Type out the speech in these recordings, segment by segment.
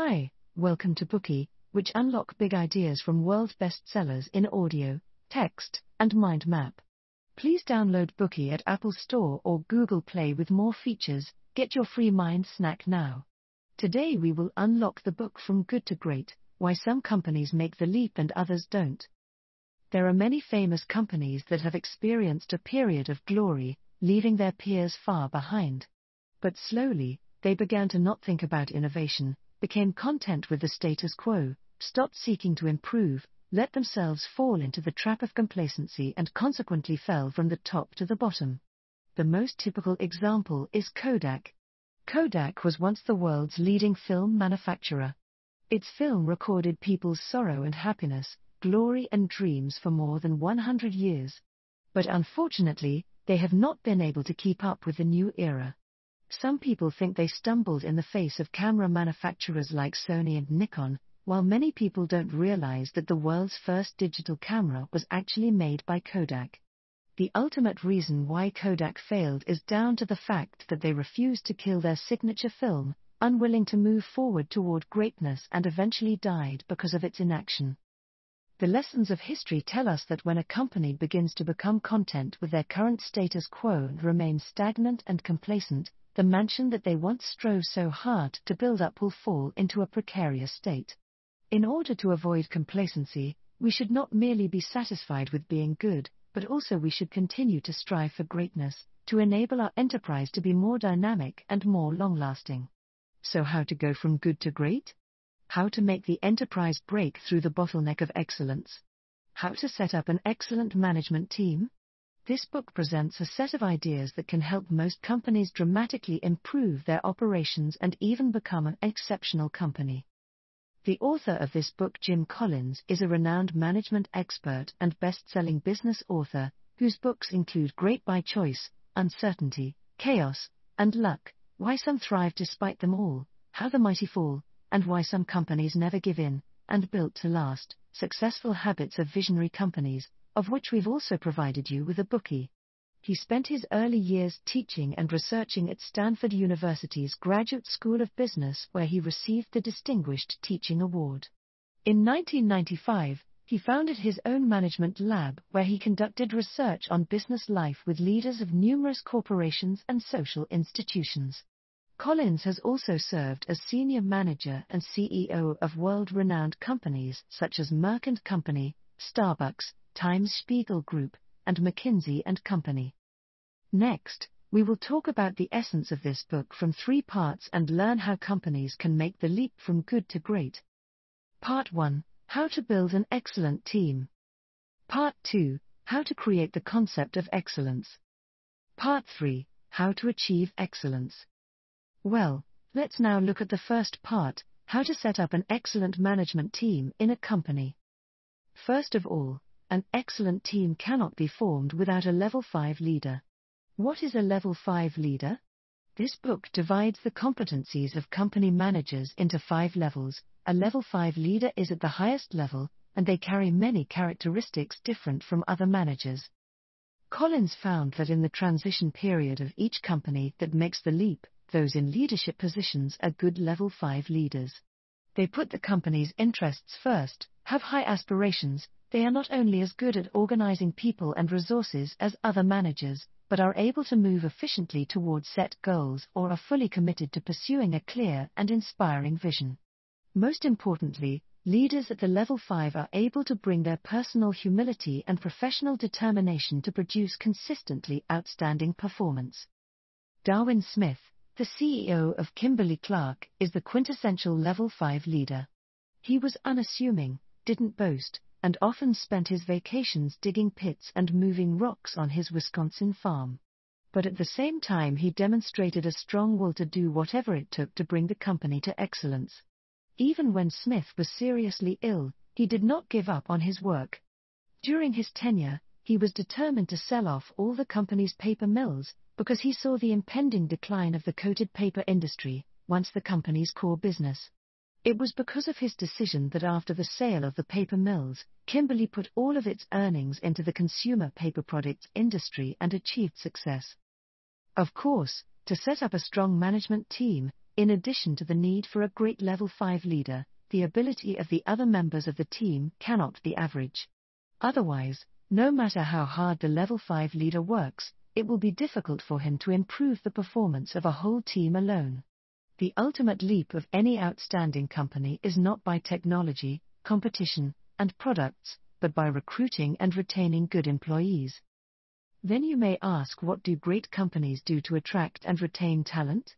Hi, welcome to Bookey, which unlock big ideas from world bestsellers in audio, text, and mind map. Please download Bookey at Apple Store or Google Play with more features. Get your free mind snack now. Today we will unlock the book From Good to Great Why Some Companies Make the Leap and Others Don't. There are many famous companies that have experienced a period of glory, leaving their peers far behind. But slowly, they began to not think about innovation, became content with the status quo, stopped seeking to improve, let themselves fall into the trap of complacency, and consequently fell from the top to the bottom. The most typical example is Kodak. Kodak was once the world's leading film manufacturer. Its film recorded people's sorrow and happiness, glory and dreams for more than 100 years. But unfortunately, they have not been able to keep up with the new era. Some people think they stumbled in the face of camera manufacturers like Sony and Nikon, while many people don't realize that the world's first digital camera was actually made by Kodak. The ultimate reason why Kodak failed is down to the fact that they refused to kill their signature film, unwilling to move forward toward greatness, and eventually died because of its inaction. The lessons of history tell us that when a company begins to become content with their current status quo and remains stagnant and complacent, the mansion that they once strove so hard to build up will fall into a precarious state. In order to avoid complacency, we should not merely be satisfied with being good, but also we should continue to strive for greatness, to enable our enterprise to be more dynamic and more long lasting. So, how to go from good to great? How to make the enterprise break through the bottleneck of excellence? How to set up an excellent management team? This book presents a set of ideas that can help most companies dramatically improve their operations and even become an exceptional company. The author of this book, Jim Collins, is a renowned management expert and best selling business author, whose books include Great by Choice, Uncertainty, Chaos, and Luck Why Some Thrive Despite Them All, How the Mighty Fall, and Why Some Companies Never Give In, and Built to Last Successful Habits of Visionary Companies, of which we've also provided you with a Bookey. He spent his early years teaching and researching at Stanford University's Graduate School of Business, where he received the Distinguished Teaching Award. In 1995, he founded his own management lab where he conducted research on business life with leaders of numerous corporations and social institutions. Collins has also served as senior manager and CEO of world renowned companies such as Merck & Company, Starbucks, Times Spiegel Group, and McKinsey and Company. Next, we will talk about the essence of this book from three parts and learn how companies can make the leap from good to great. Part 1 How to build an excellent team. Part 2 How to create the concept of excellence. Part 3 How to achieve excellence. Well, let's now look at the first part how to set up an excellent management team in a company. First of all, an excellent team cannot be formed without a level 5 leader. What is a level 5 leader? This book divides the competencies of company managers into five levels. A level 5 leader is at the highest level, and they carry many characteristics different from other managers. Collins found that in the transition period of each company that makes the leap, those in leadership positions are good level 5 leaders. They put the company's interests first, have high aspirations, they are not only as good at organizing people and resources as other managers, but are able to move efficiently towards set goals or are fully committed to pursuing a clear and inspiring vision. Most importantly, leaders at the level 5 are able to bring their personal humility and professional determination to produce consistently outstanding performance. Darwin Smith, the CEO of Kimberly Clark, is the quintessential level 5 leader. He was unassuming, didn't boast, and often spent his vacations digging pits and moving rocks on his Wisconsin farm. But at the same time, he demonstrated a strong will to do whatever it took to bring the company to excellence. Even when Smith was seriously ill, he did not give up on his work. During his tenure, he was determined to sell off all the company's paper mills because he saw the impending decline of the coated paper industry, once the company's core business. It was because of his decision that after the sale of the paper mills, Kimberly put all of its earnings into the consumer paper products industry and achieved success. Of course, to set up a strong management team, In addition to the need for a great level 5 leader, the ability of the other members of the team cannot be average. Otherwise, no matter how hard the level 5 leader works, it will be difficult for him to improve the performance of a whole team alone. The ultimate leap of any outstanding company is not by technology, competition, and products, but by recruiting and retaining good employees. Then you may ask what do great companies do to attract and retain talent?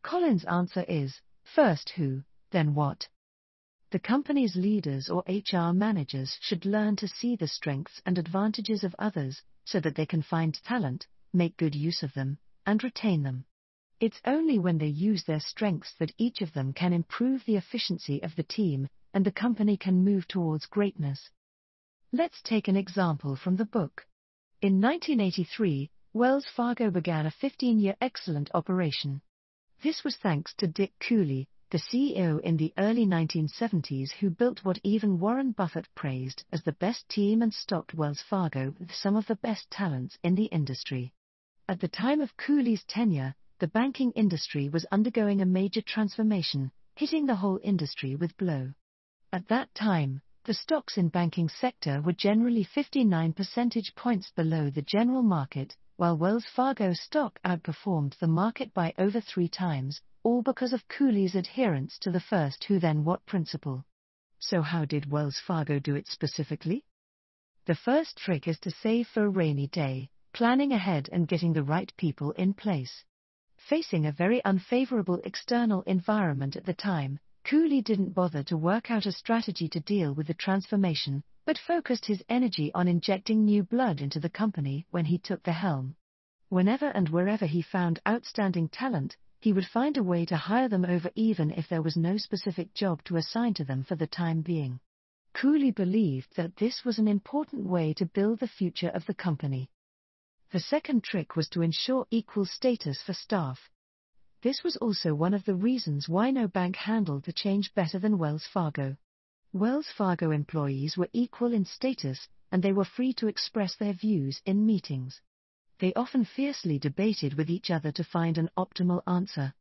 Collins' answer is first who, then what. The company's leaders or HR managers should learn to see the strengths and advantages of others so that they can find talent, make good use of them, and retain them. It's only when they use their strengths that each of them can improve the efficiency of the team and the company can move towards greatness. Let's take an example from the book. In 1983, Wells Fargo began a 15 year excellent operation. This was thanks to Dick Cooley, the CEO in the early 1970s who built what even Warren Buffett praised as the best team and stocked Wells Fargo with some of the best talents in the industry. At the time of Cooley's tenure, the banking industry was undergoing a major transformation, hitting the whole industry with blow. At that time, the stocks in banking sector were generally 59 percentage points below the general market, while Wells Fargo stock outperformed the market by over three times, all because of Cooley's adherence to the first who then what principle. So, how did Wells Fargo do it specifically? The first trick is to save for a rainy day, planning ahead and getting the right people in place. Facing a very unfavorable external environment at the time, Cooley didn't bother to work out a strategy to deal with the transformation, but focused his energy on injecting new blood into the company when he took the helm. Whenever and wherever he found outstanding talent, he would find a way to hire them over even if there was no specific job to assign to them for the time being. Cooley believed that this was an important way to build the future of the company. The second trick was to ensure equal status for staff. This was also one of the reasons why no bank handled the change better than Wells Fargo. Wells Fargo employees were equal in status, and they were free to express their views in meetings. They often fiercely debated with each other to find an optimal answer.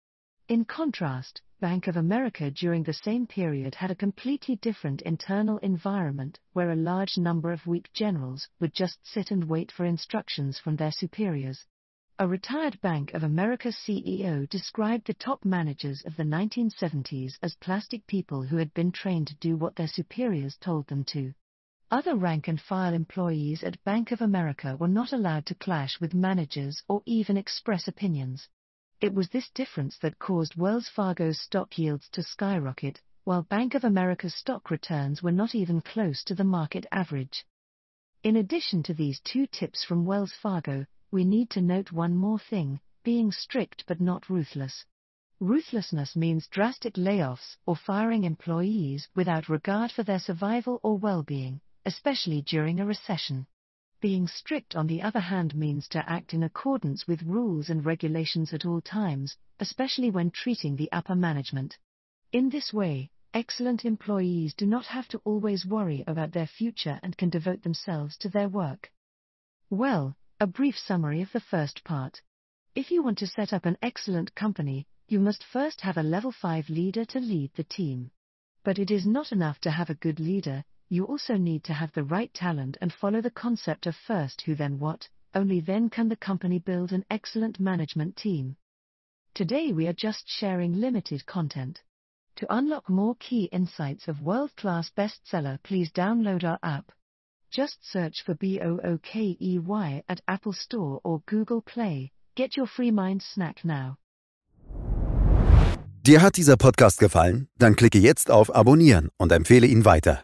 In contrast, Bank of America during the same period had a completely different internal environment where a large number of weak generals would just sit and wait for instructions from their superiors. A retired Bank of America CEO described the top managers of the 1970s as plastic people who had been trained to do what their superiors told them to. Other rank and file employees at Bank of America were not allowed to clash with managers or even express opinions. It was this difference that caused Wells Fargo's stock yields to skyrocket, while Bank of America's stock returns were not even close to the market average. In addition to these two tips from Wells Fargo, we need to note one more thing being strict but not ruthless. Ruthlessness means drastic layoffs or firing employees without regard for their survival or well being, especially during a recession. Being strict, on the other hand, means to act in accordance with rules and regulations at all times, especially when treating the upper management. In this way, excellent employees do not have to always worry about their future and can devote themselves to their work. Well, a brief summary of the first part. If you want to set up an excellent company, you must first have a level 5 leader to lead the team. But it is not enough to have a good leader, you also need to have the right talent and follow the concept of first who then what, only then can the company build an excellent management team. Today we are just sharing limited content. To unlock more key insights of world class bestseller, please download our app. Just search for BOOKEY at Apple Store or Google Play. Get your free mind snack now. Dir hat dieser Podcast gefallen? Dann klicke jetzt auf Abonnieren und empfehle ihn weiter.